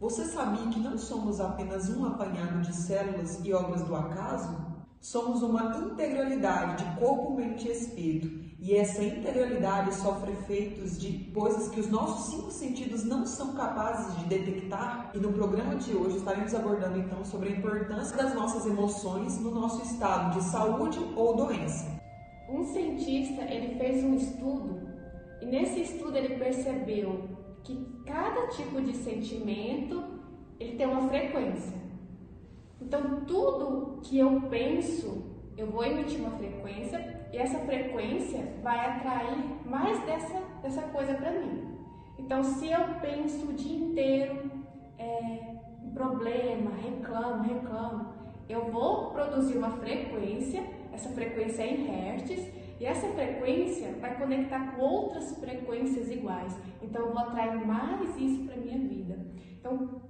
Você sabia que não somos apenas um apanhado de células e obras do acaso? Somos uma integralidade de corpo, mente e espírito. E essa integralidade sofre efeitos de coisas que os nossos cinco sentidos não são capazes de detectar. E no programa de hoje estaremos abordando então sobre a importância das nossas emoções no nosso estado de saúde ou doença. Um cientista ele fez um estudo e nesse estudo ele percebeu que cada tipo de sentimento ele tem uma frequência. Então, tudo que eu penso, eu vou emitir uma frequência e essa frequência vai atrair mais dessa, dessa coisa para mim. Então, se eu penso o dia inteiro é, um problema, reclamo, reclamo, eu vou produzir uma frequência, essa frequência é em hertz, e essa frequência vai conectar com outras frequências iguais. Então, eu vou atrair mais isso para minha vida. Então,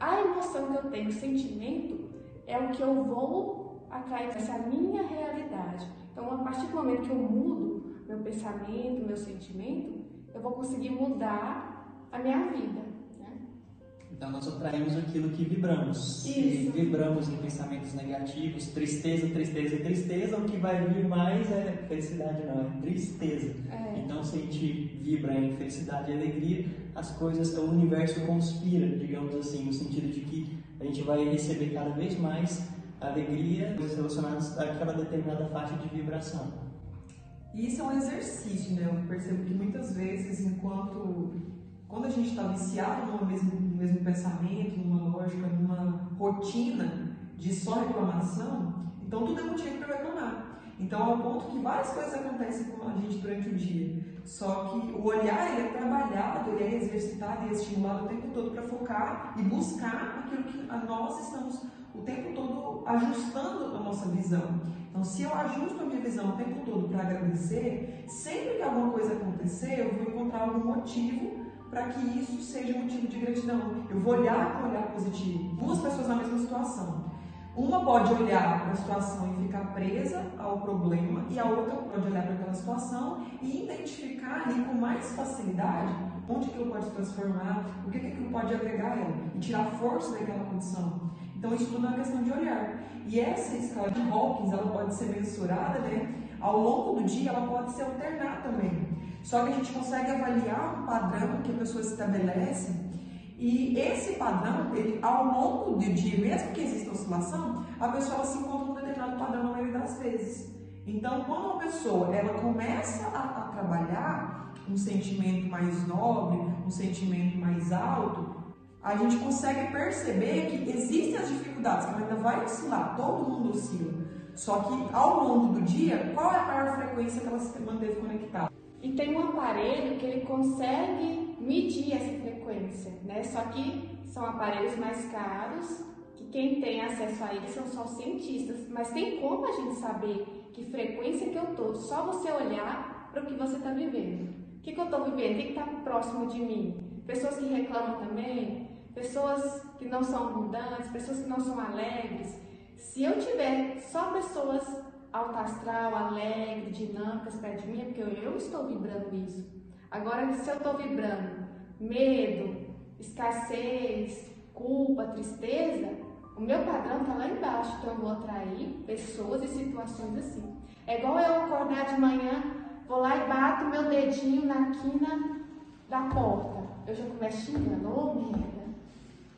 a emoção que eu tenho, o sentimento, é o que eu vou atrair essa minha realidade. Então, a partir do momento que eu mudo meu pensamento, meu sentimento, eu vou conseguir mudar a minha vida. Então, nós atraímos aquilo que vibramos. Isso. Se vibramos em pensamentos negativos, tristeza, tristeza, tristeza, o que vai vir mais é felicidade, não, é tristeza. É. Então, se a gente vibra em felicidade e alegria, as coisas, o universo conspira, digamos assim, no sentido de que a gente vai receber cada vez mais alegria relacionadas àquela determinada faixa de vibração. E isso é um exercício, né? Eu percebo que muitas vezes, enquanto quando a gente está viciado no mesmo, no mesmo pensamento, numa lógica, numa rotina de só reclamação, então tudo é motivo para reclamar. Então, ao ponto que várias coisas acontecem com a gente durante o dia. Só que o olhar ele é trabalhado, ele é exercitado e é estimulado o tempo todo para focar e buscar aquilo que nós estamos o tempo todo ajustando a nossa visão. Então, se eu ajusto a minha visão o tempo todo para agradecer, sempre que alguma coisa acontecer, eu vou encontrar algum motivo para que isso seja motivo de gratidão. Eu vou olhar com um olhar positivo. Duas pessoas na mesma situação. Uma pode olhar para a situação e ficar presa ao problema, e a outra pode olhar para aquela situação e identificar ali com mais facilidade onde aquilo pode se transformar, o que, que aquilo pode agregar a ela, e tirar força daquela condição. Então, isso tudo é uma questão de olhar. E essa escala de Hawkins, ela pode ser mensurada, né? Ao longo do dia, ela pode se alternar também. Só que a gente consegue avaliar um padrão que a pessoa estabelece e esse padrão, ele, ao longo do dia, mesmo que exista oscilação, a pessoa se encontra num determinado padrão na maioria das vezes. Então, quando uma pessoa ela começa a, a trabalhar um sentimento mais nobre, um sentimento mais alto, a gente consegue perceber que existem as dificuldades, que ela ainda vai oscilar, todo mundo oscila. Só que ao longo do dia, qual é a maior frequência que ela se manteve conectada? E tem um aparelho que ele consegue medir essa frequência, né? Só que são aparelhos mais caros, que quem tem acesso a eles são só cientistas. Mas tem como a gente saber que frequência que eu tô? Só você olhar para o que você está vivendo. O que, que eu estou vivendo? O que está próximo de mim? Pessoas que reclamam também, pessoas que não são abundantes, pessoas que não são alegres. Se eu tiver só pessoas alta astral, alegre, dinâmicas perto de mim, é porque eu, estou vibrando isso. Agora, se eu estou vibrando medo, escassez, culpa, tristeza, o meu padrão está lá embaixo, então eu vou atrair pessoas e situações assim. É igual eu acordar de manhã, vou lá e bato meu dedinho na quina da porta. Eu já começo xingando, ô oh, merda.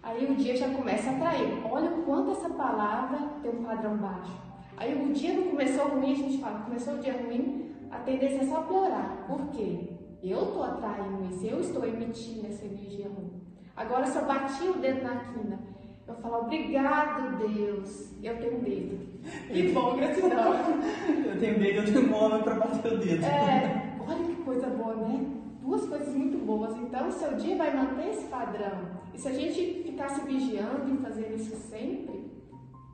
Aí o dia já começa a atrair. Olha o quanto essa palavra tem um padrão baixo. Aí o dia não começou ruim, a gente fala, começou o dia ruim, a tendência é só piorar. Por quê? Eu estou atraindo isso, eu estou emitindo essa energia ruim. Agora, se eu bati o dedo na quina, eu falo, obrigado, Deus, eu tenho um dedo. Que bom, gratidão. eu tenho dedo, eu tenho um homem para bater o dedo. É, olha que coisa boa, né? Duas coisas muito boas. Então, o seu dia vai manter esse padrão. E se a gente ficar se vigiando e fazendo isso sempre,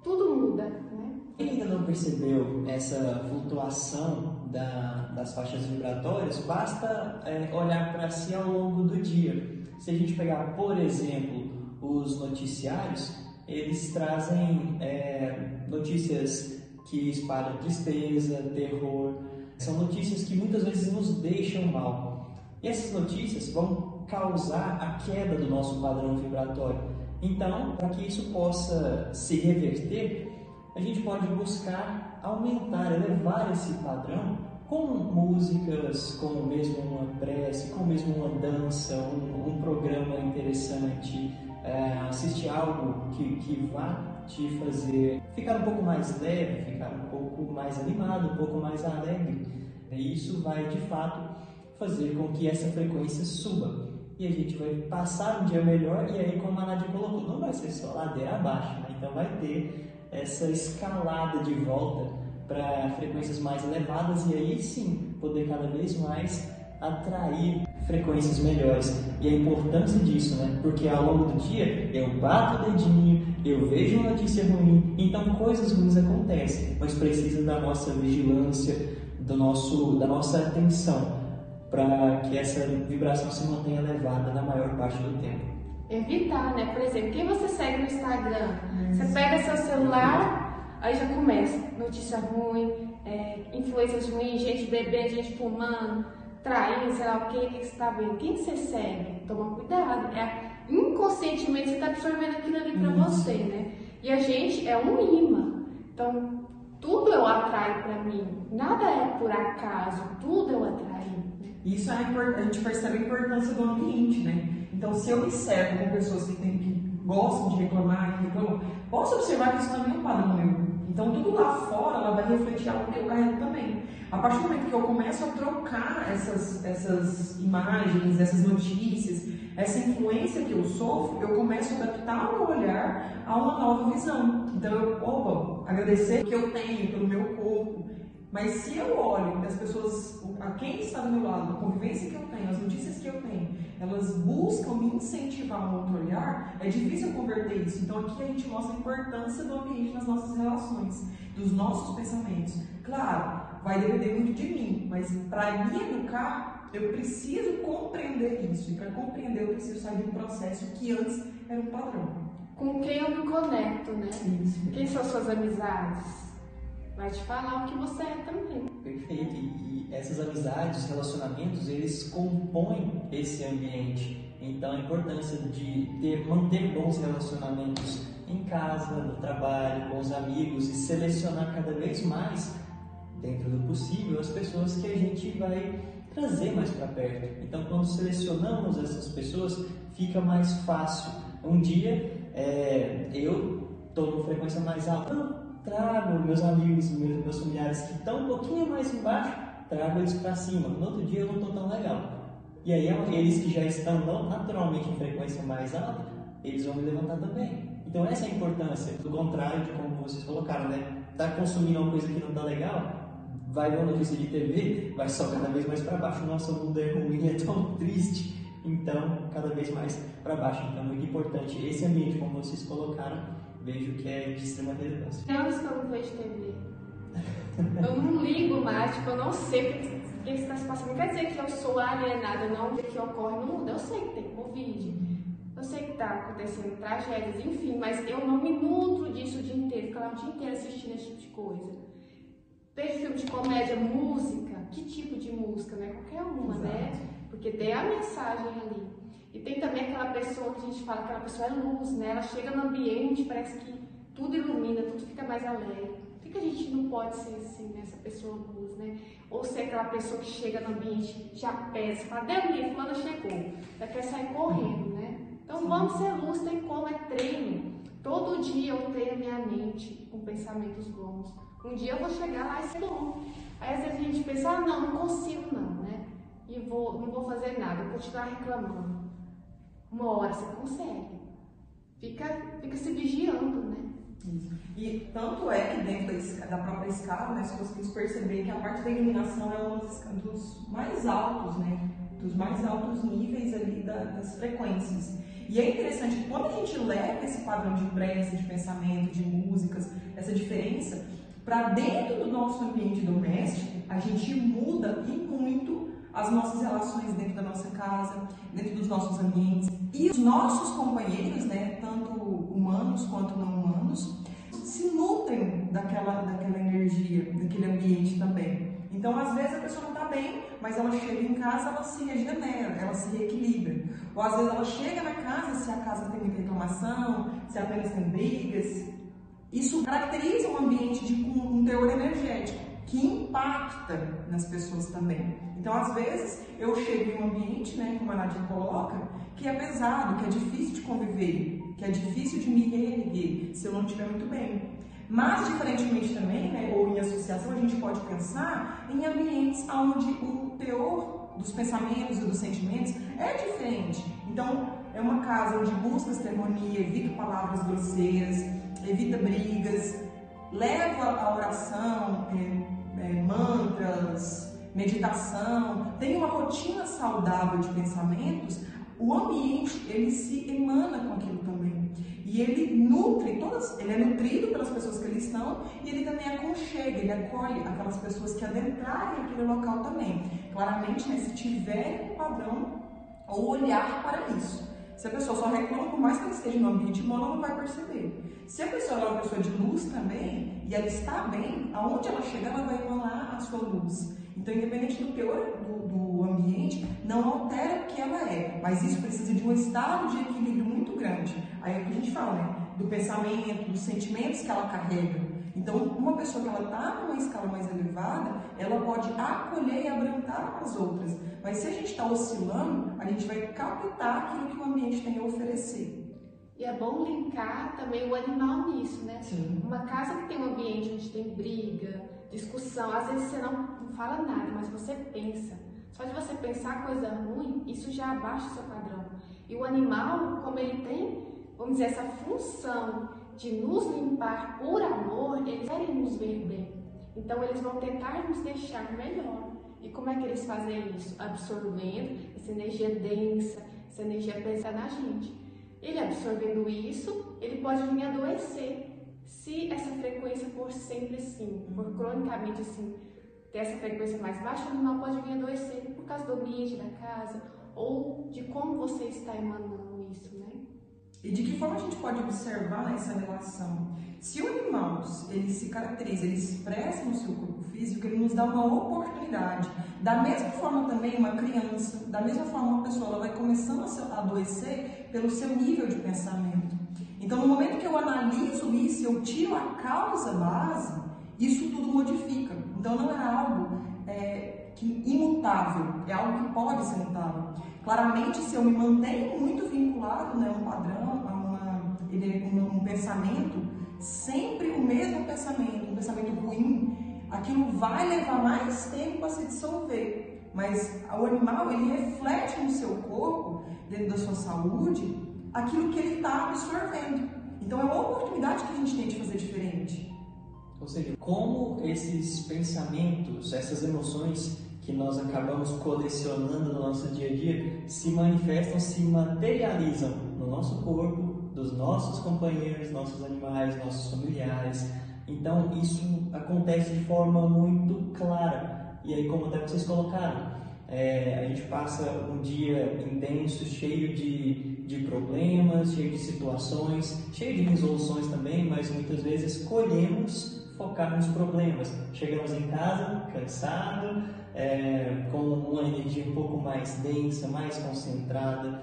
tudo muda, né? Quem ainda não percebeu essa flutuação da, das faixas vibratórias, basta é, olhar para si ao longo do dia. Se a gente pegar, por exemplo, os noticiários, eles trazem é, notícias que espalham tristeza, terror, são notícias que muitas vezes nos deixam mal. E essas notícias vão causar a queda do nosso padrão vibratório. Então, para que isso possa se reverter, a gente pode buscar aumentar, elevar esse padrão com músicas, com mesmo uma prece, com mesmo uma dança, um, um programa interessante, é, assistir algo que, que vá te fazer ficar um pouco mais leve, ficar um pouco mais animado, um pouco mais alegre. E isso vai de fato fazer com que essa frequência suba. E a gente vai passar um dia melhor, e aí, como a Nadia colocou, não vai ser só ladeira abaixo, né? então vai ter essa escalada de volta para frequências mais elevadas, e aí sim poder cada vez mais atrair frequências melhores. E a importância disso, né? Porque ao longo do dia eu bato o dedinho, eu vejo uma notícia ruim, então coisas ruins acontecem, mas precisa da nossa vigilância, do nosso, da nossa atenção para que essa vibração se mantenha elevada na maior parte do tempo. Evitar, né? Por exemplo, quem você segue no Instagram? Você pega seu celular, aí já começa notícia ruim, é, influências ruins, gente bebendo, gente fumando, traindo, sei lá o que, que você está vendo. Quem você segue? Toma cuidado. É, inconscientemente você está absorvendo aquilo ali para você, né? E a gente é um imã. Então, tudo eu atraio para mim. Nada é por acaso, tudo eu atraio. Isso é a gente percebe a importância do ambiente, né? Então, se eu me cerco com pessoas que, tem, que gostam de reclamar, que reclamam, posso observar que isso também é um padrão meu. Então, tudo lá fora ela vai refletir algo que eu carrego também. A partir do momento que eu começo a trocar essas, essas imagens, essas notícias, essa influência que eu sofro, eu começo a adaptar o meu olhar a uma nova visão. Então, eu, opa, agradecer o que eu tenho pelo meu corpo, mas se eu olho as pessoas, a quem está do meu lado, a convivência que eu tenho, as notícias que eu tenho, elas buscam me incentivar a outro olhar, é difícil converter isso. Então aqui a gente mostra a importância do ambiente nas nossas relações, dos nossos pensamentos. Claro, vai depender muito de mim, mas para me educar, eu preciso compreender isso. E para compreender, eu preciso sair de um processo que antes era um padrão. Com quem eu me conecto, né? Isso. Quem são suas amizades? Vai te falar o que você é também. Perfeito. E, essas amizades, relacionamentos, eles compõem esse ambiente. Então a importância de ter, manter bons relacionamentos em casa, no trabalho, com os amigos e selecionar cada vez mais, dentro do possível, as pessoas que a gente vai trazer mais para perto. Então quando selecionamos essas pessoas, fica mais fácil. Um dia é, eu estou com frequência mais alta, trago meus amigos, meus, meus familiares que estão um pouquinho mais embaixo, trago eles para cima. No outro dia eu não estou tão legal. E aí eles que já estão naturalmente em frequência mais alta, eles vão me levantar também. Então essa é a importância, do contrário de como vocês colocaram, né? Tá consumindo uma coisa que não tá legal, vai ver uma notícia de TV, vai só cada vez mais para baixo. Nossa, o mundo é ruim, é tão triste. Então, cada vez mais para baixo. Então, é muito importante esse ambiente, como vocês colocaram, vejo que é de extrema relevância. Anos que eu não vejo TV. eu não ligo mais, tipo, eu não sei o que, que está se passando. Não quer dizer que eu sou alienada, não, o que ocorre no mundo. Eu sei que tem Covid, eu sei que está acontecendo tragédias, enfim, mas eu não me nutro disso o dia inteiro, ficar lá o dia inteiro assistindo esse tipo de coisa. Vejo filme de comédia, música, que tipo de música, né? Qualquer uma, né? Exato. né? Porque tem a mensagem ali. E tem também aquela pessoa que a gente fala que aquela pessoa é luz, né? Ela chega no ambiente, parece que tudo ilumina, tudo fica mais alegre. Por que a gente não pode ser assim, né? essa pessoa luz, né? Ou ser aquela pessoa que chega no ambiente, já pesa, fala, Deus, fulano chegou, já quer sair correndo, né? Então vamos ser luz, tem como, é treino. Todo dia eu treino minha mente com pensamentos bons. Um dia eu vou chegar lá e ser bom. Aí às vezes a gente pensa, ah, não, não consigo não, né? E vou, não vou fazer nada, vou continuar reclamando. Uma hora você consegue. Fica, fica se vigiando, né? Isso. E tanto é que dentro da, própria escala, né, nós conseguimos perceber que a parte da iluminação é um dos mais altos, né? Dos mais altos níveis ali da, das frequências. E é interessante que quando a gente leva esse padrão de prece, de pensamento, de músicas, essa diferença, para dentro do nosso ambiente doméstico, a gente muda e muito as nossas relações dentro da nossa casa, dentro dos nossos ambientes. E os nossos companheiros, né, tanto humanos quanto não humanos, se nutrem daquela, daquela energia, daquele ambiente também. Então, às vezes a pessoa não está bem, mas ela chega em casa, ela se regenera, ela se reequilibra. Ou às vezes ela chega na casa, se a casa tem muita reclamação, se apenas tem brigas. Isso caracteriza um ambiente de um, teor energético que impacta nas pessoas também. Então, às vezes, eu chego em um ambiente, né, como a Nadia coloca, que é pesado, que é difícil de conviver, que é difícil de me reerguer se eu não estiver muito bem. Mas, diferentemente também, né, ou em associação, a gente pode pensar em ambientes onde o teor dos pensamentos e dos sentimentos é diferente. Então, é uma casa onde busca harmonia, evita palavras grosseiras, evita brigas, leva a oração, é, é, mantras, meditação, tem uma rotina saudável de pensamentos, o ambiente ele se emana com aquilo também. E ele nutre todas, ele é nutrido pelas pessoas que ali estão e ele também aconchega, ele acolhe aquelas pessoas que adentrarem aquele local também. Claramente, né, se tiver um padrão ou olhar para isso. Se a pessoa só reclama, por mais que ela esteja no ambiente bom, ela não vai perceber. Se a pessoa é uma pessoa de luz também, e ela está bem, aonde ela chegar, ela vai emanar a sua luz. Então, independente do teor do, do ambiente, não altera o que ela é. Mas isso precisa de um estado de equilíbrio muito grande. Aí é o que a gente fala, né? Do pensamento, dos sentimentos que ela carrega. Então, uma pessoa que ela está numa escala mais elevada, ela pode acolher e abraçar as outras. Mas se a gente está oscilando, a gente vai captar aquilo que o ambiente tem a oferecer. E é bom linkar também o animal nisso, né? Sim. Uma casa que tem um ambiente onde tem briga, discussão, às vezes você não, não fala nada, mas você pensa. Só de você pensar coisa ruim, isso já abaixa o seu padrão. E o animal, como ele tem, vamos dizer, essa função de nos limpar por amor, eles querem nos ver bem. Então eles vão tentar nos deixar melhor. E como é que eles fazem isso? Absorvendo essa energia densa, essa energia pesada na gente. Ele absorvendo isso, ele pode vir adoecer. Se essa frequência for sempre assim, for cronicamente assim, ter essa frequência mais baixa, o animal pode vir adoecer por causa do ambiente da casa ou de como você está emanando isso, né? E de que forma a gente pode observar essa relação? Se o animal ele se caracteriza, ele expressa no seu corpo físico, ele nos dá uma oportunidade. Da mesma forma também uma criança, da mesma forma uma pessoa, ela vai começando a adoecer pelo seu nível de pensamento. Então, no momento que eu analiso isso, eu tiro a causa base, isso tudo modifica. Então, não é algo é, que, imutável, é algo que pode ser mutável. Claramente, se eu me mantenho muito vinculado né, a um padrão, a uma, um pensamento, sempre o mesmo pensamento, um pensamento ruim, aquilo vai levar mais tempo a se dissolver. Mas o animal, ele reflete no seu corpo, dentro da sua saúde, aquilo que ele está absorvendo. Então é uma oportunidade que a gente tem de fazer diferente. Ou seja, como esses pensamentos, essas emoções que nós acabamos colecionando no nosso dia a dia se manifestam, se materializam no nosso corpo, dos nossos companheiros, nossos animais, nossos familiares. Então isso acontece de forma muito clara. E aí, como até vocês colocaram, é, a gente passa um dia intenso, cheio de, de problemas, cheio de situações, cheio de resoluções também, mas muitas vezes colhemos focar nos problemas. Chegamos em casa cansado, é, com uma energia um pouco mais densa, mais concentrada.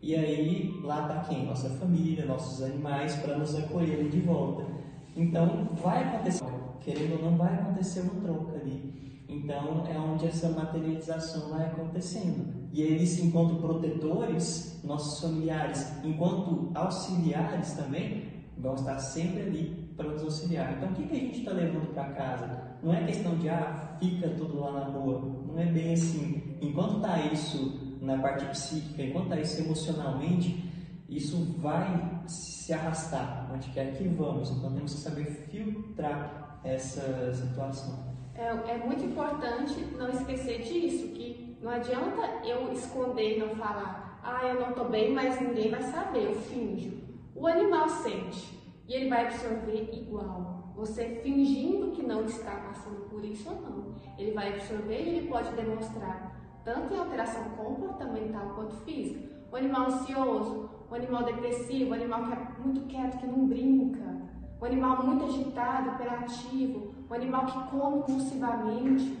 E aí lá está quem? Nossa família, nossos animais, para nos acolherem de volta. Então vai acontecer, querendo ou não, vai acontecer uma troca ali. Então é onde essa materialização vai acontecendo. E eles, enquanto protetores, nossos familiares, enquanto auxiliares também, vão estar sempre ali para nos auxiliar. Então, o que, que a gente está levando para casa? Não é questão de, ah, fica tudo lá na rua. Não é bem assim. Enquanto está isso na parte psíquica, enquanto está isso emocionalmente, isso vai se arrastar onde quer que vamos. Então, temos que saber filtrar essa situação. É, é muito importante não esquecer disso, que não adianta eu esconder não falar, ah, eu não estou bem, mas ninguém vai saber, eu finjo. O animal sente e ele vai absorver igual. Você fingindo que não está passando por isso ou não. Ele vai absorver e ele pode demonstrar tanto em alteração comportamental quanto física. O animal ansioso, o animal depressivo, o animal que é muito quieto, que não brinca, um animal muito agitado, hiperativo, um animal que come compulsivamente.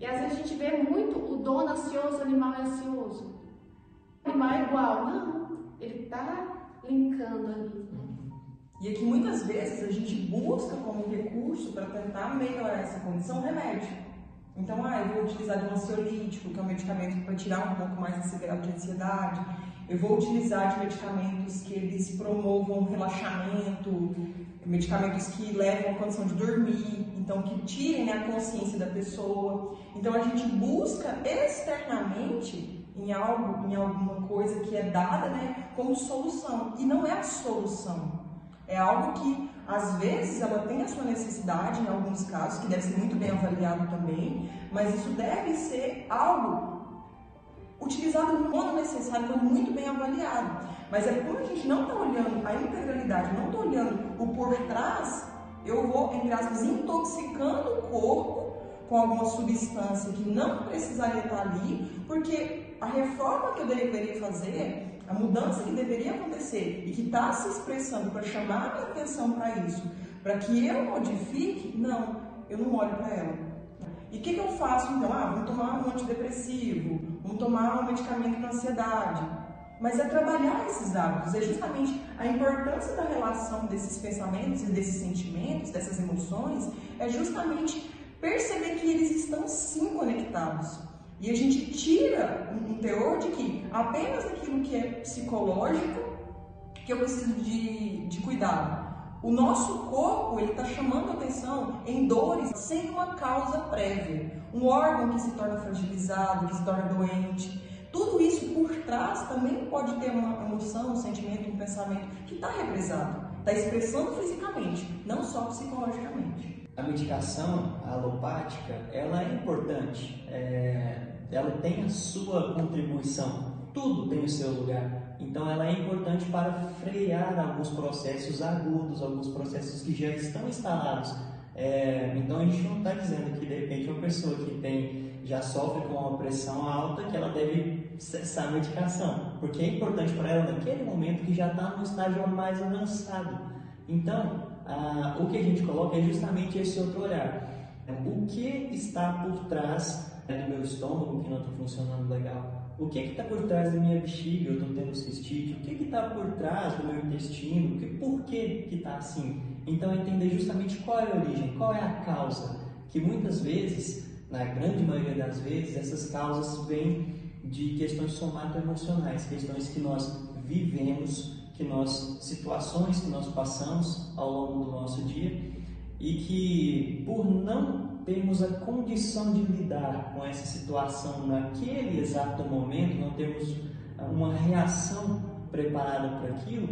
E às vezes a gente vê muito o dono ansioso, o animal é ansioso. O animal é igual, não, ele está linkando ali. E aqui muitas vezes a gente busca como recurso para tentar melhorar essa condição remédio. Então, ah, eu vou utilizar um ansiolítico, que é um medicamento para tirar um pouco mais esse grau de ansiedade. Eu vou utilizar de medicamentos que eles promovam relaxamento, medicamentos que levam a condição de dormir, então que tirem né, a consciência da pessoa. Então a gente busca externamente em algo, em alguma coisa que é dada, né, como solução e não é a solução. É algo que, às vezes, ela tem a sua necessidade, em alguns casos, que deve ser muito bem avaliado também, mas isso deve ser algo utilizado no modo necessário, quando muito bem avaliado. Mas é como a gente não está olhando a integralidade, não está olhando o por trás, eu vou, entre aspas, intoxicando o corpo com alguma substância que não precisaria estar ali, porque a reforma que eu deveria fazer a mudança que deveria acontecer e que está se expressando para chamar a minha atenção para isso, para que eu modifique, não, eu não olho para ela. E o que, que, eu faço então? Ah, vamos tomar um antidepressivo, vamos tomar um medicamento para ansiedade. Mas é trabalhar esses hábitos, é justamente a importância da relação desses pensamentos e desses sentimentos, dessas emoções, é justamente perceber que eles estão sim conectados. E a gente tira um teor de que apenas aquilo que é psicológico que eu preciso de, de cuidado. O nosso corpo ele está chamando atenção em dores sem uma causa prévia. Um órgão que se torna fragilizado, que se torna doente. Tudo isso por trás também pode ter uma emoção, um sentimento, um pensamento que está represado, está expressando fisicamente, não só psicologicamente. A medicação alopática ela é importante. É ela tem a sua contribuição, tudo tem o seu lugar. Então ela é importante para frear alguns processos agudos, alguns processos que já estão instalados. É, então a gente não está dizendo que de repente uma pessoa que tem já sofre com uma pressão alta que ela deve cessar a medicação, porque é importante para ela naquele momento que já está no estágio mais avançado. Então a, o que a gente coloca é justamente esse outro olhar. O que está por trás é do meu estômago que não está funcionando legal? O que está por trás da minha bexiga? Eu estou tendo cistite? O que está por trás do meu intestino? Por que está assim? Então, entender justamente qual é a origem, qual é a causa. Que muitas vezes, na grande maioria das vezes, essas causas vêm de questões somatoemocionais, questões que nós vivemos, que nós situações que nós passamos ao longo do nosso dia e que por não temos a condição de lidar com essa situação naquele exato momento, não temos uma reação preparada para aquilo,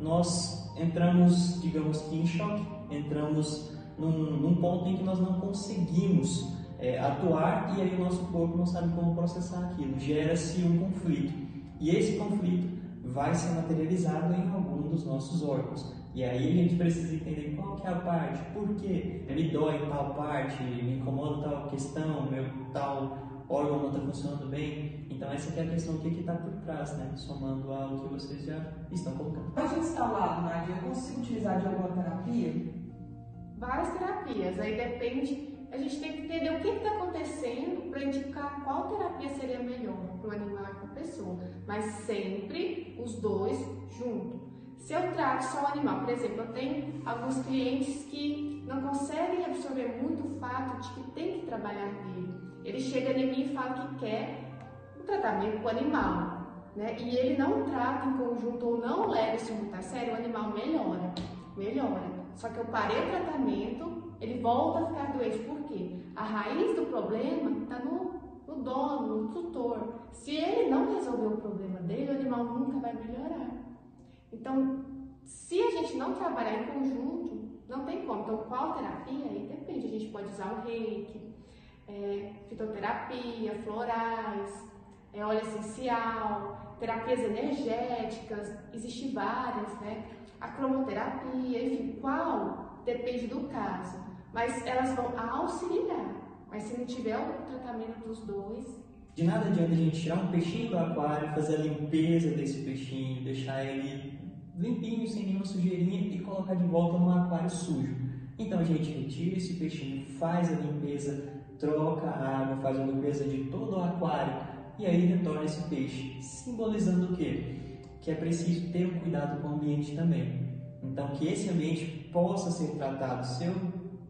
nós entramos, digamos em choque, entramos num, num ponto em que nós não conseguimos é, atuar e aí o nosso corpo não sabe como processar aquilo, gera-se um conflito. E esse conflito vai ser materializado em algum dos nossos órgãos. E aí a gente precisa entender qual que é a parte, por que me dói tal parte, me incomoda tal questão, meu tal órgão não está funcionando bem. Então essa é a questão, o que está por trás, né? Somando ao que vocês já estão colocando. Mas instalado, Nadia, eu consigo utilizar de alguma terapia? Várias terapias, aí depende a gente tem que entender o que está acontecendo para indicar qual terapia seria melhor para o animal e para a pessoa, mas sempre os dois juntos. Se eu trato só o animal, por exemplo, eu tenho alguns clientes que não conseguem absorver muito o fato de que tem que trabalhar nele. Ele chega em mim e fala que quer um tratamento com o animal, né? E ele não trata em conjunto ou não leva isso muito a sério, o animal melhora, melhora. Só que eu parei o tratamento, ele volta a ficar doente. Por quê? A raiz do problema está no, no dono, no tutor. Se ele não resolver o problema dele, o animal nunca vai melhorar. Então, se a gente não trabalhar em conjunto, não tem como. Então, qual terapia? Aí depende. A gente pode usar o reiki, é, fitoterapia, florais, é, óleo essencial, terapias energéticas, existem várias, né? A cromoterapia, enfim, qual? Depende do caso. Mas elas vão auxiliar. Mas se não tiver o tratamento dos dois, de nada adianta a gente tirar um peixinho do aquário, fazer a limpeza desse peixinho, deixar ele limpinho, sem nenhuma sujeirinha e colocar de volta no aquário sujo. Então a gente retira esse peixinho, faz a limpeza, troca a água, faz a limpeza de todo o aquário e aí retorna esse peixe, simbolizando o quê? Que é preciso ter um cuidado com o ambiente também. Então que esse ambiente possa ser tratado. Se eu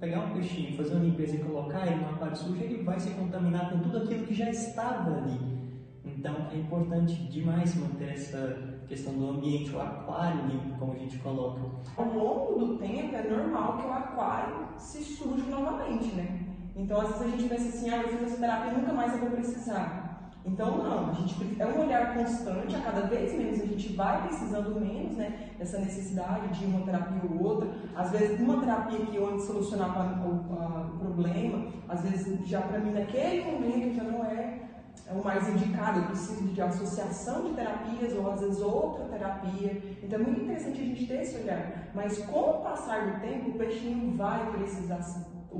pegar um peixinho, fazer uma limpeza e colocar ele no aquário sujo, ele vai se contaminar com tudo aquilo que já estava ali. Então é importante demais manter essa questão do ambiente, o aquário limpo, como a gente coloca. Ao longo do tempo é normal que o aquário se suje novamente, né? Então às vezes a gente pensa assim, ah, eu fiz essa terapia nunca mais eu vou precisar. Então não, a gente é um olhar constante, a cada vez menos a gente vai precisando menos, né, dessa necessidade de uma terapia ou outra. Às vezes uma terapia que antes solucionava o, problema, às vezes já para mim naquele momento já não é é o mais indicado, eu preciso de associação de terapias ou às vezes outra terapia. Então é muito interessante a gente ter esse olhar. Mas com o passar do tempo, o peixinho vai precisar,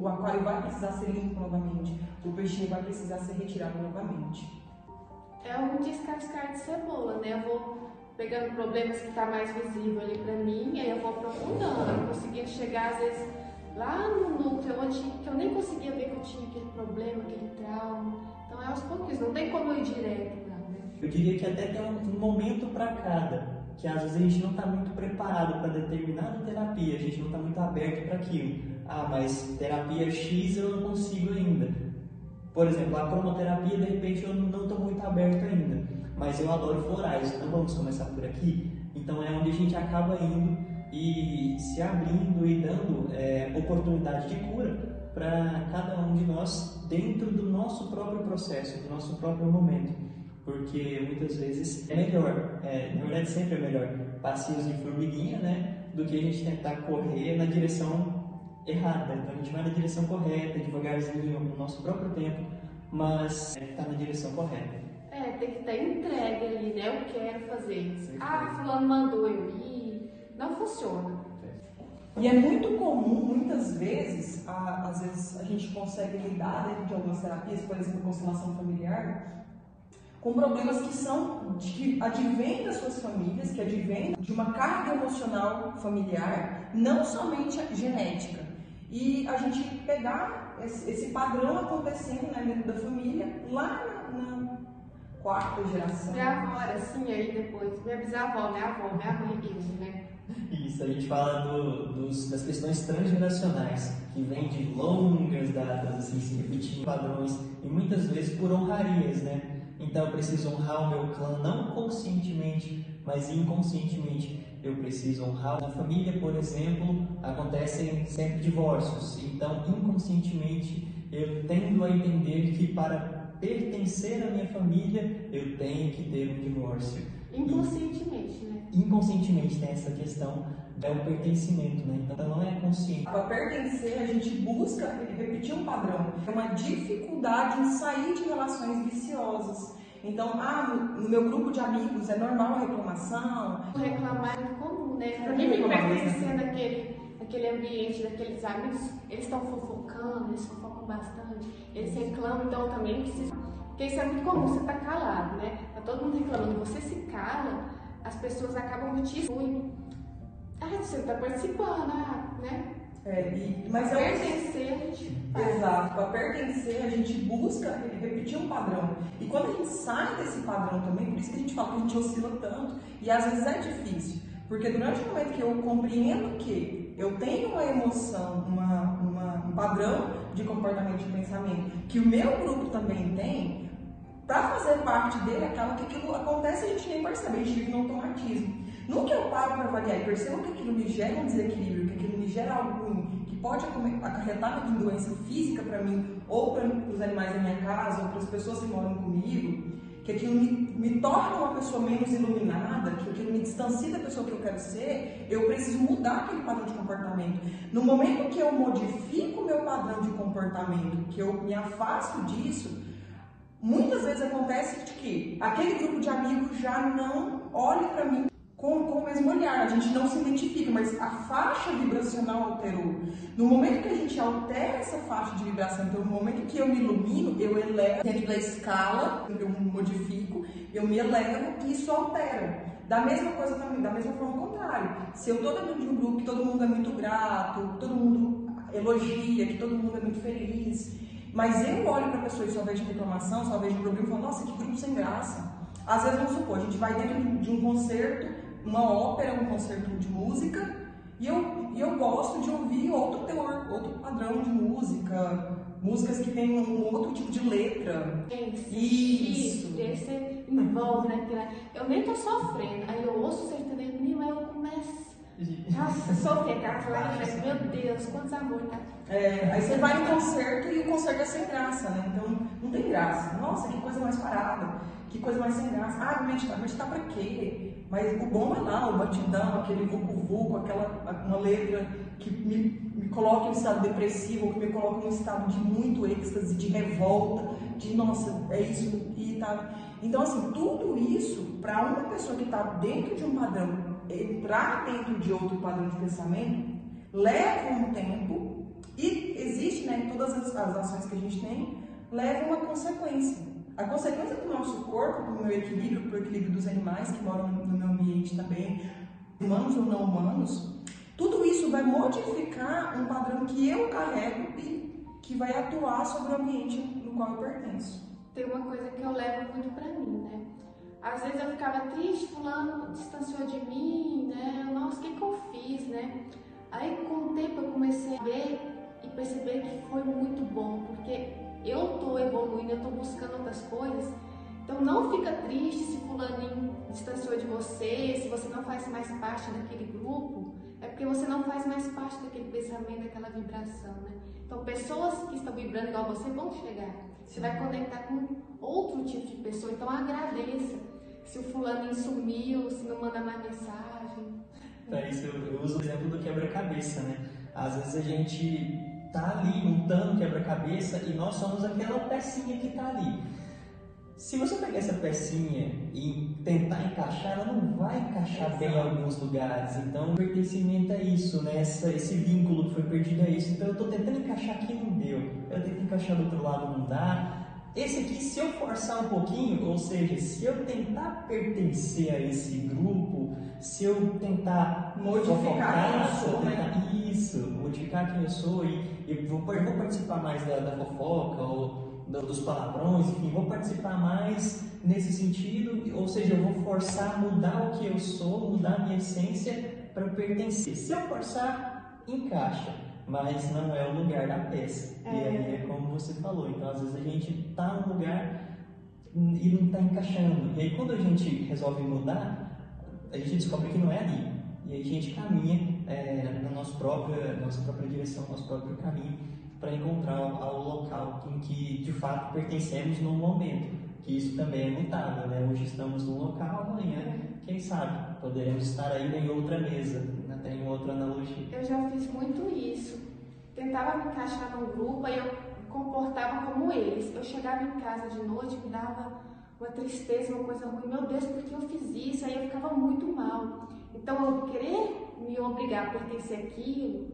o aquário vai precisar ser limpo novamente, o peixinho vai precisar ser retirado novamente. É um descascar de cebola, né? Eu vou pegando problemas que está mais visível ali para mim, aí eu vou aprofundando, conseguindo chegar às vezes lá no núcleo onde que eu nem conseguia ver que eu tinha aquele problema, aquele trauma. Então é aos pouquinhos, não tem como ir direto. Não, né? Eu diria que até tem um momento para cada, que às vezes a gente não está muito preparado para determinada terapia, a gente não está muito aberto para aquilo. Ah, mas terapia X eu não consigo ainda. Por exemplo, a cromoterapia, de repente, eu não estou muito aberto ainda, mas eu adoro florais, então vamos começar por aqui. Então é onde a gente acaba indo e se abrindo e dando é, oportunidade de cura para cada um de nós dentro do nosso próprio processo, do nosso próprio momento. Porque muitas vezes é melhor, é, na verdade sempre é melhor, passinhos de formiguinha, né? Do que a gente tentar correr na direção errada. Então a gente vai na direção correta, devagarzinho, no nosso próprio tempo, mas está é, na direção correta. É, tem que estar entregue ali, né? Eu quero fazer. Ah, fulano mandou eu ir. Não funciona. E é muito comum, muitas vezes, a, às vezes a gente consegue lidar dentro de algumas terapias, por exemplo, constelação familiar, com problemas que são que advêm das suas famílias, que advêm de uma carga emocional familiar, não somente genética. E a gente pegar esse, padrão acontecendo né, dentro da família, lá na, na quarta geração. Minha avó era assim, aí depois, minha bisavó, minha avó, minha mãe isso, né? Isso, a gente fala do, dos, das questões transgeracionais, que vêm de longas datas, assim, se repetindo padrões, e muitas vezes por honrarias, né? Então eu preciso honrar o meu clã, não conscientemente, mas inconscientemente. Eu preciso honrar. Na família, por exemplo, acontecem sempre divórcios, então inconscientemente eu tendo a entender que para pertencer à minha família eu tenho que ter um divórcio. Inconscientemente, né? Inconscientemente tem essa questão do pertencimento, né? Então não é consciente. Para pertencer, a gente busca repetir um padrão. É uma dificuldade em sair de relações viciosas. Então, ah, no, meu grupo de amigos é normal a reclamação. Reclamar é comum, né? Para mim, pertencer naquele, naquele ambiente, daqueles amigos, eles estão fofocando, eles fofocam bastante, eles reclamam, então eu também preciso porque isso é muito comum, você tá calado, né? Tá todo mundo reclamando, você se cala, as pessoas acabam te excluindo. Ah, você tá participando, ah, né? É, e, mas é pertencer, a gente faz. Exato, para pertencer, a gente busca repetir um padrão. E quando a gente sai desse padrão também, por isso que a gente fala que a gente oscila tanto, e às vezes é difícil. Porque durante o momento que eu compreendo que eu tenho uma emoção, uma, uma, um padrão de comportamento e pensamento, que o meu grupo também tem, para fazer parte dele, acaba que aquilo acontece e a gente nem percebe, a gente vive no automatismo. No que eu paro para avaliar e percebo que aquilo me gera um desequilíbrio, que aquilo me gera algo ruim, que pode acarretar em doença física para mim, ou para os animais da minha casa, ou para as pessoas que moram comigo, que aquilo me, me torna uma pessoa menos iluminada, que aquilo me distancia da pessoa que eu quero ser, eu preciso mudar aquele padrão de comportamento. No momento que eu modifico meu padrão de comportamento, que eu me afasto disso, Muitas vezes acontece que aquele grupo de amigos já não olha para mim com, com, o mesmo olhar, a gente não se identifica, mas a faixa vibracional alterou. No momento que a gente altera essa faixa de vibração, então no momento que eu me ilumino, eu elevo dentro da escala, eu modifico, eu me elevo e isso altera. Da mesma coisa também, da mesma forma contrário. Se eu estou dentro de um grupo que todo mundo é muito grato, todo mundo elogia, que todo mundo é muito feliz, mas eu olho para a pessoa e só vejo reclamação, só vejo problema e falo, nossa, que grupo sem graça. Às vezes, vamos supor, a gente vai dentro de um concerto, uma ópera, um concerto de música, e eu, e eu gosto de ouvir outro teor, outro padrão de música, músicas que têm um outro tipo de letra. Isso. Você envolve naquilo. Eu nem tô sofrendo. Aí eu ouço o sertanejo, menino, aí eu começo. Nossa, sofrer, aquelas lágrimas, meu Deus, quantos amores, tá? É, aí você vai no concerto e o concerto é sem graça, né? Então não tem graça. Nossa, que coisa mais parada, que coisa mais sem graça. Ah, meditar, meditar pra quê? Mas o bom é lá, o batidão, aquele vucu-vucu, aquela uma letra que me, me coloca em um estado depressivo, que me coloca em um estado de muito êxtase, de revolta, de nossa, é isso e tá. Então, assim, tudo isso, para uma pessoa que está dentro de um padrão, entrar dentro de outro padrão de pensamento, leva um tempo e existe, né, todas as, as ações que a gente tem, leva uma consequência. A consequência do nosso corpo, do meu equilíbrio, para o equilíbrio dos animais que moram no meu ambiente também, humanos ou não humanos, tudo isso vai modificar um padrão que eu carrego e que vai atuar sobre o ambiente no qual eu pertenço. Tem uma coisa que eu levo muito para mim, né? Às vezes eu ficava triste, fulano distanciou de mim, né? Nossa, o que, que eu fiz, né? Aí com o tempo eu comecei a ver e perceber que foi muito bom, porque eu estou evoluindo, eu estou buscando outras coisas. Então não fica triste se fulaninho distanciou de você, se você não faz mais parte daquele grupo, é porque você não faz mais parte daquele pensamento, daquela vibração, né? Então pessoas que estão vibrando igual você vão chegar. Você vai conectar com outro tipo de pessoa, então agradeça. Se o fulano sumiu, se não manda mais mensagem. Para isso eu, eu uso o exemplo do quebra-cabeça, né? Às vezes a gente está ali montando quebra-cabeça e nós somos aquela pecinha que está ali. Se você pegar essa pecinha e tentar encaixar, ela não vai encaixar bem em alguns lugares. Então, o pertencimento é isso, né? Essa, esse vínculo que foi perdido é isso. Então, eu estou tentando encaixar aqui não deu. Eu tento encaixar do outro lado não dá. Esse aqui, se eu forçar um pouquinho, ou seja, se eu tentar pertencer a esse grupo, se eu tentar modificar quem eu sou, né? tentar, isso, modificar quem eu sou e, e vou, vou, participar mais da, da fofoca ou do, dos palavrões, enfim, vou participar mais nesse sentido, ou seja, eu vou forçar a mudar o que eu sou, mudar a minha essência para pertencer. Se eu forçar, encaixa mas não é o lugar da peça. É. E aí é como você falou. Então, às vezes a gente está num lugar e não está encaixando. E aí, quando a gente resolve mudar, a gente descobre que não é ali. E aí a gente caminha é, na nossa própria, nossa própria direção, nosso próprio caminho, para encontrar ao local em que de fato pertencemos no momento. Que isso também é mutável, né? Hoje estamos num local, amanhã, quem sabe, poderemos estar ainda em outra mesa, tem outra analogia. Eu já fiz muito isso. Tentava me encaixar num grupo, aí eu comportava como eles. Eu chegava em casa de noite, me dava uma tristeza, uma coisa ruim. Meu Deus, por que eu fiz isso? Aí eu ficava muito mal. Então, eu querer me obrigar a pertencer àquilo,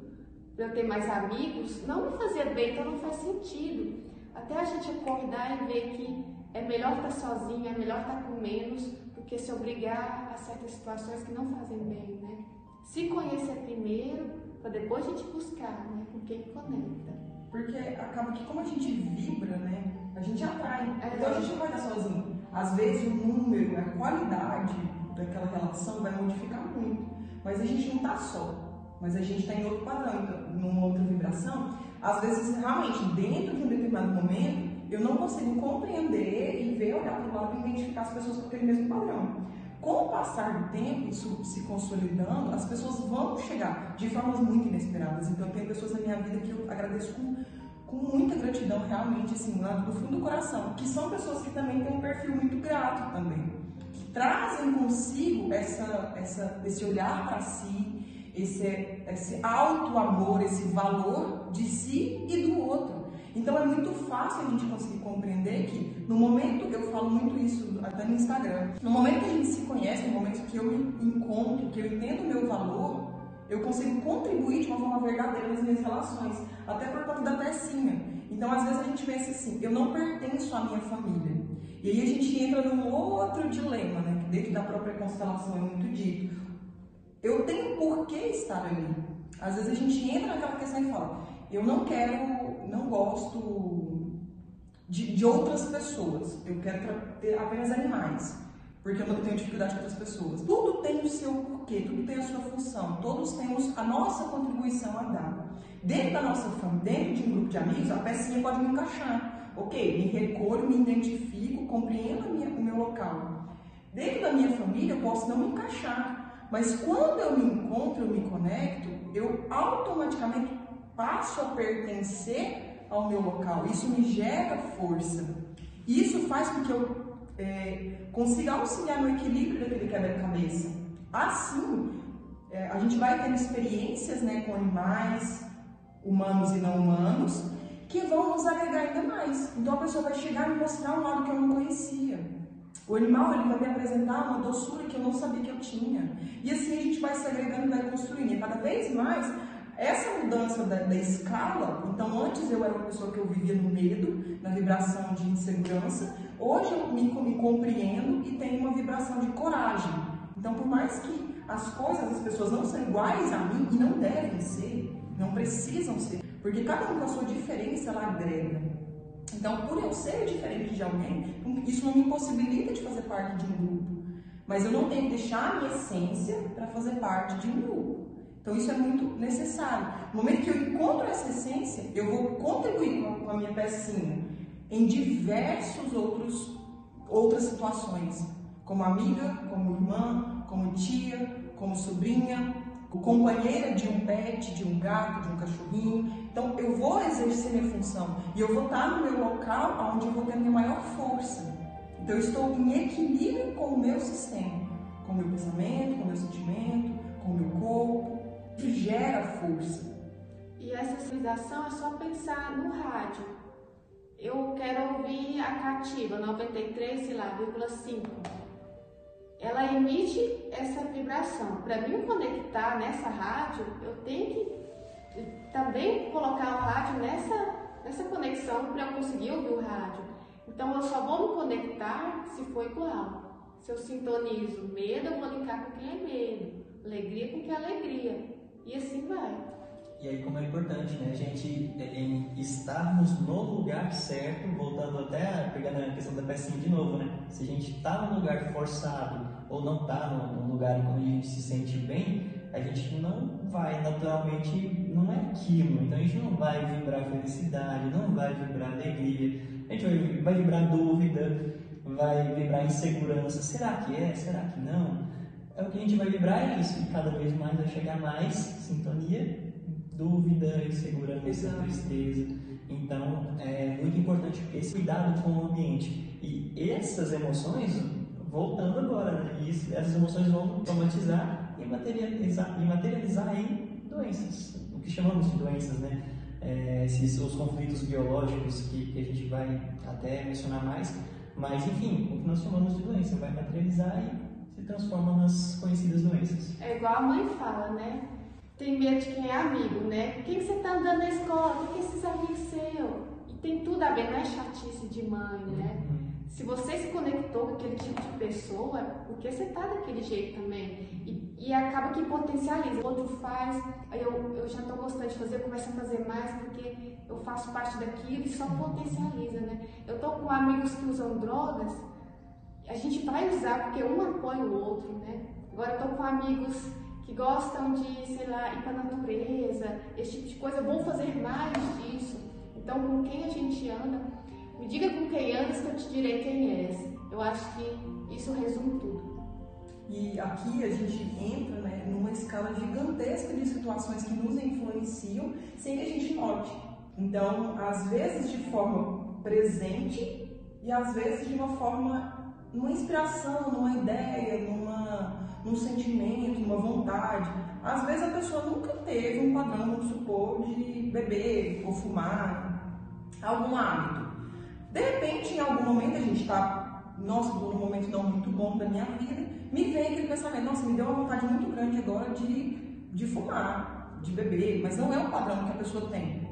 para eu ter mais amigos, não me fazia bem, então não faz sentido. Até a gente acordar e ver que é melhor estar sozinho, é melhor estar com menos, do que se obrigar a certas situações que não fazem bem, né? Se conhecer primeiro, para depois a gente buscar, né? Com quem conecta. Porque acaba que como a gente vibra, né? A gente atrai. É. Então a gente não vai estar sozinho. Às vezes o número, a qualidade daquela relação vai modificar muito. Mas a gente não está só. Mas a gente está em outro padrão, então, numa outra vibração. Às vezes, realmente, dentro de um determinado momento, eu não consigo compreender e ver, olhar para o lado e identificar as pessoas com aquele mesmo padrão. Com o passar do tempo, isso se consolidando, as pessoas vão chegar de formas muito inesperadas. Então, tem pessoas na minha vida que eu agradeço com, com muita gratidão, realmente, assim, lá do fundo do coração, que são pessoas que também têm um perfil muito grato também, que trazem consigo essa, essa, esse olhar para si, esse, esse alto amor, esse valor de si e do outro. Então é muito fácil a gente conseguir compreender que no momento, eu falo muito isso até no Instagram, no momento que a gente se conhece, no momento que eu me encontro, que eu entendo o meu valor, eu consigo contribuir de uma forma verdadeira nas minhas relações, até por conta da pecinha. Então, às vezes a gente pensa assim, eu não pertenço à minha família. E aí a gente entra num outro dilema, né? Dentro da própria constelação é muito dito. Eu tenho por que estar ali. Às vezes a gente entra naquela questão e fala, eu não quero, não gosto de, de outras pessoas, eu quero ter apenas animais, porque eu tenho dificuldade com outras pessoas. Tudo tem o seu porquê, tudo tem a sua função, todos temos a nossa contribuição a dar. Dentro da nossa família, dentro de um grupo de amigos, a pecinha pode me encaixar. Ok, me recolho, me identifico, compreendo minha, o meu local. Dentro da minha família, eu posso não me encaixar, mas quando eu me encontro, eu me conecto, eu automaticamente passo a pertencer ao meu local. Isso me gera força. Isso faz com que eu é, consiga auxiliar no equilíbrio daquele quebra-cabeça. Assim, é, a gente vai tendo experiências né, com animais, humanos e não humanos, que vão nos agregar ainda mais. Então a pessoa vai chegar e mostrar um lado que eu não conhecia. O animal ele vai me apresentar uma doçura que eu não sabia que eu tinha. E assim a gente vai se agregando e vai construindo. E cada vez mais essa mudança da, da, escala, então antes eu era uma pessoa que eu vivia no medo, na vibração de insegurança, hoje eu me, me compreendo e tenho uma vibração de coragem. Então, por mais que as coisas, as pessoas não são iguais a mim e não devem ser, não precisam ser, porque cada um com a sua diferença ela agrega. Então, por eu ser diferente de alguém, isso não me impossibilita de fazer parte de um grupo. Mas eu não tenho que deixar a minha essência para fazer parte de um grupo. Então isso é muito necessário. No momento que eu encontro essa essência, eu vou contribuir com a minha pecinha em diversos outros outras situações, como amiga, como irmã, como tia, como sobrinha, companheira de um pet, de um gato, de um cachorrinho. Então eu vou exercer minha função e eu vou estar no meu local onde eu vou ter minha maior força. Então eu estou em equilíbrio com o meu sistema, com o meu pensamento, com o meu sentimento, com o meu corpo, que gera força. E essa civilização é só pensar no rádio. Eu quero ouvir a cativa 93, sei lá, 5. Ela emite essa vibração. Para mim conectar nessa rádio, eu tenho que também colocar o rádio nessa, nessa conexão para eu conseguir ouvir o rádio. Então eu só vou me conectar se for igual. Se eu sintonizo medo, eu vou linkar com quem é medo, alegria com quem é alegria. E assim vai. E aí como é importante, né, a gente em estarmos no lugar certo, voltando até pegando a questão da pecinha de novo, né? Se a gente está num lugar forçado ou não está num lugar onde a gente se sente bem, a gente não vai naturalmente, não é aquilo, então a gente não vai vibrar felicidade, não vai vibrar alegria, a gente vai, vai vibrar dúvida, vai vibrar insegurança, será que é, será que não? É o que a gente vai vibrar é isso, e cada vez mais vai chegar mais sintonia, dúvida, insegurança, Exato. tristeza. Então é muito importante esse cuidado com o ambiente. E essas emoções, voltando agora, né? Isso, essas emoções vão somatizar e materializar, e materializar em doenças, o que chamamos de doenças, né? É, esses, os conflitos biológicos que, que a gente vai até mencionar mais, mas enfim, o que nós chamamos de doença vai materializar e se transforma nas conhecidas doenças. É igual a mãe fala, né? Tem medo de quem é amigo, né? Quem você tá andando na escola? O que esses amigos seus? E tem tudo a ver, não é chatice de mãe, né? Uhum. Se você se conectou com aquele tipo de pessoa, porque você tá daquele jeito também. E, e acaba que potencializa. O outro faz, aí eu, eu já tô gostando de fazer, eu começo a fazer mais, porque eu faço parte daquilo e só potencializa, né? Eu tô com amigos que usam drogas, a gente vai usar porque um apoia o outro, né? Agora eu tô com amigos que gostam de, sei lá, ir para a natureza, esse tipo de coisa, vão fazer mais disso. Então, com quem a gente anda, me diga com quem andas que eu te direi quem és. Eu acho que isso resume tudo. E aqui a gente entra né, numa escala gigantesca de situações que nos influenciam sem que a gente note. Então, às vezes de forma presente e às vezes de uma forma numa inspiração, numa ideia, numa, num sentimento, numa vontade. Às vezes a pessoa nunca teve um padrão, vamos supor, de beber ou fumar, algum hábito. De repente, em algum momento, a gente está, nossa, num momento não muito bom da minha vida, me vem aquele pensamento, nossa, me deu uma vontade muito grande agora de, de fumar, de beber, mas não é um padrão que a pessoa tem.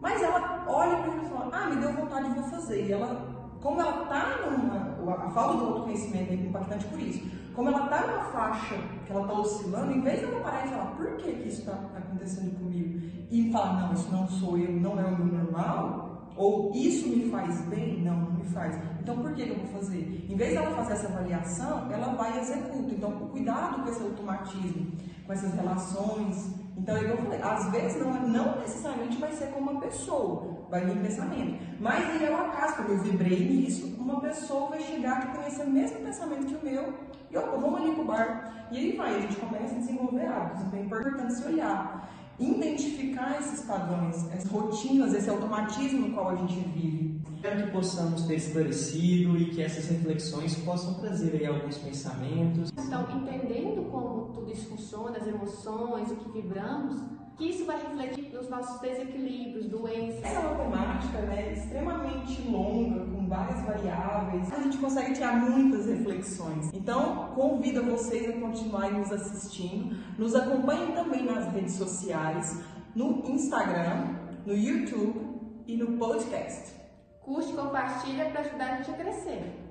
Mas ela olha para e fala, ah, me deu vontade, vou fazer. E ela como ela está numa. A falta do autoconhecimento é impactante por isso. Como ela está numa faixa que ela está oscilando, em vez de ela parar e falar, por que, que isso está acontecendo comigo? E falar, não, isso não sou eu, não é o meu normal, ou isso me faz bem? Não, não me faz. Então por que, que eu vou fazer? Em vez dela fazer essa avaliação, ela vai e executa. Então, cuidado com esse automatismo, com essas relações. Então, eu falei, às vezes não, não necessariamente vai ser com uma pessoa, vai vir pensamento. Mas aí é o acaso, quando eu vibrei nisso, uma pessoa vai chegar que tem esse mesmo pensamento que o meu, e opa, vamos ali pro bar. E aí vai, a gente começa a desenvolver hábitos. Então é importante se olhar, identificar esses padrões, essas rotinas, esse automatismo no qual a gente vive. Espero que possamos ter esclarecido e que essas reflexões possam trazer aí alguns pensamentos. Então, entendendo como tudo isso funciona, as emoções, o que vibramos, que isso vai refletir nos nossos desequilíbrios, doenças. Essa matemática né, extremamente longa, com várias variáveis, a gente consegue tirar muitas reflexões. Então, convido vocês a continuarem nos assistindo. Nos acompanhem também nas redes sociais, no Instagram, no YouTube e no podcast. Curte, compartilha para ajudar a gente a crescer.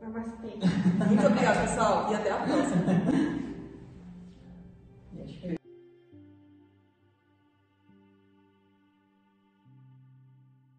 Namastê. Muito obrigada, pessoal, e até a próxima. E